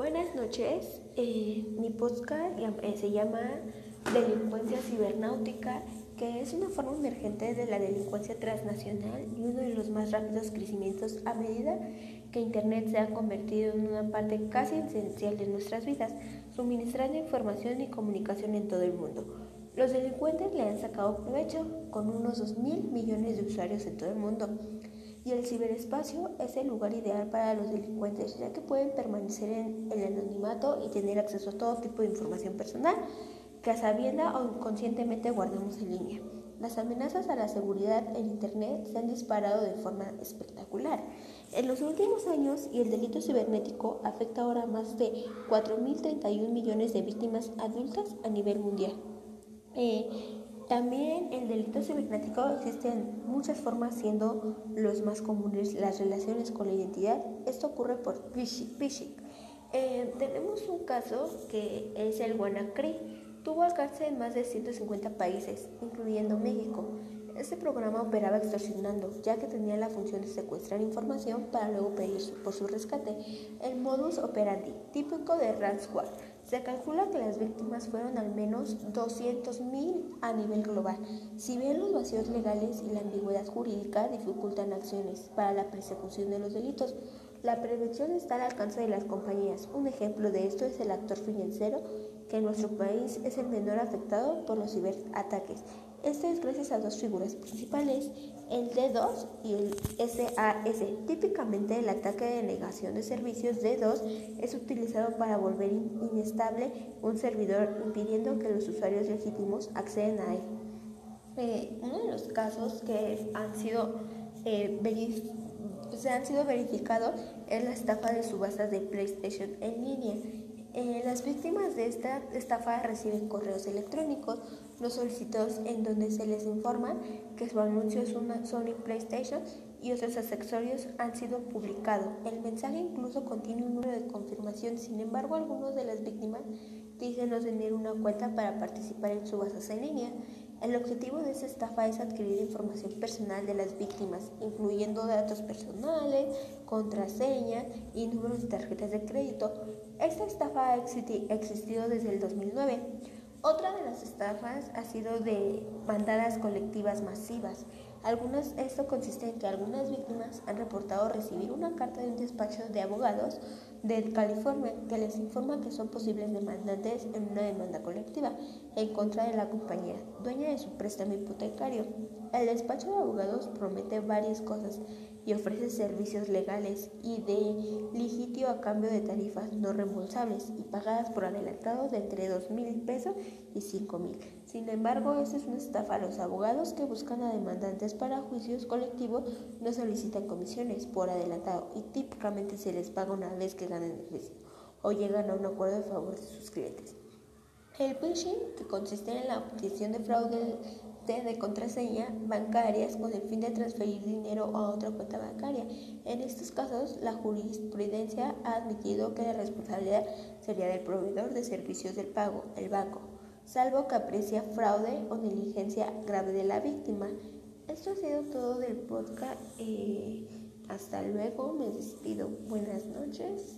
Buenas noches, eh, mi podcast eh, se llama Delincuencia Cibernáutica, que es una forma emergente de la delincuencia transnacional y uno de los más rápidos crecimientos a medida que Internet se ha convertido en una parte casi esencial de nuestras vidas, suministrando información y comunicación en todo el mundo. Los delincuentes le han sacado provecho con unos 2 mil millones de usuarios en todo el mundo y el ciberespacio es el lugar ideal para los delincuentes, ya que pueden permanecer en el anonimato y tener acceso a todo tipo de información personal que a sabienda o inconscientemente guardamos en línea. Las amenazas a la seguridad en Internet se han disparado de forma espectacular. En los últimos años, y el delito cibernético afecta ahora a más de 4.031 millones de víctimas adultas a nivel mundial. Eh, también el delito cibernético existen muchas formas, siendo los más comunes las relaciones con la identidad. Esto ocurre por phishing. Eh, tenemos un caso que es el WannaCry. Tuvo alcance en más de 150 países, incluyendo México. Este programa operaba extorsionando, ya que tenía la función de secuestrar información para luego pedir por su rescate. El modus operandi, típico de ransomware se calcula que las víctimas fueron al menos 200.000 a nivel global. Si bien los vacíos legales y la ambigüedad jurídica dificultan acciones para la persecución de los delitos, la prevención está al alcance de las compañías. Un ejemplo de esto es el actor financiero, que en nuestro país es el menor afectado por los ciberataques esto es gracias a dos figuras principales, el D2 y el SAS. Típicamente el ataque de negación de servicios D2 es utilizado para volver inestable un servidor impidiendo que los usuarios legítimos accedan a él. Eh, uno de los casos que han sido, eh, se han sido verificados es la estafa de subastas de PlayStation en línea. Eh, las víctimas de esta estafa reciben correos electrónicos no solicitados en donde se les informa que su anuncio es una Sony PlayStation y otros accesorios han sido publicados. El mensaje incluso contiene un número de confirmación, sin embargo algunos de las víctimas dicen no tener una cuenta para participar en subastas en línea. El objetivo de esta estafa es adquirir información personal de las víctimas, incluyendo datos personales, contraseñas y números de tarjetas de crédito. Esta estafa ha existido desde el 2009. Otra de las estafas ha sido de bandadas colectivas masivas. Algunas, esto consiste en que algunas víctimas han reportado recibir una carta de un despacho de abogados de California que les informa que son posibles demandantes en una demanda colectiva en contra de la compañía, dueña de su préstamo hipotecario. El despacho de abogados promete varias cosas y ofrece servicios legales y de litigio a cambio de tarifas no reembolsables y pagadas por adelantado de entre dos mil pesos y cinco mil. Sin embargo, esta es una estafa. Los abogados que buscan a demandantes para juicios colectivos no solicitan comisiones por adelantado y típicamente se les paga una vez que ganan el juicio o llegan a un acuerdo a favor de sus clientes. El phishing, que consiste en la obtención de fraude de contraseña bancarias con el fin de transferir dinero a otra cuenta bancaria. En estos casos, la jurisprudencia ha admitido que la responsabilidad sería del proveedor de servicios del pago, el banco, salvo que aprecia fraude o negligencia grave de la víctima. Esto ha sido todo del podcast. Eh, hasta luego, me despido. Buenas noches.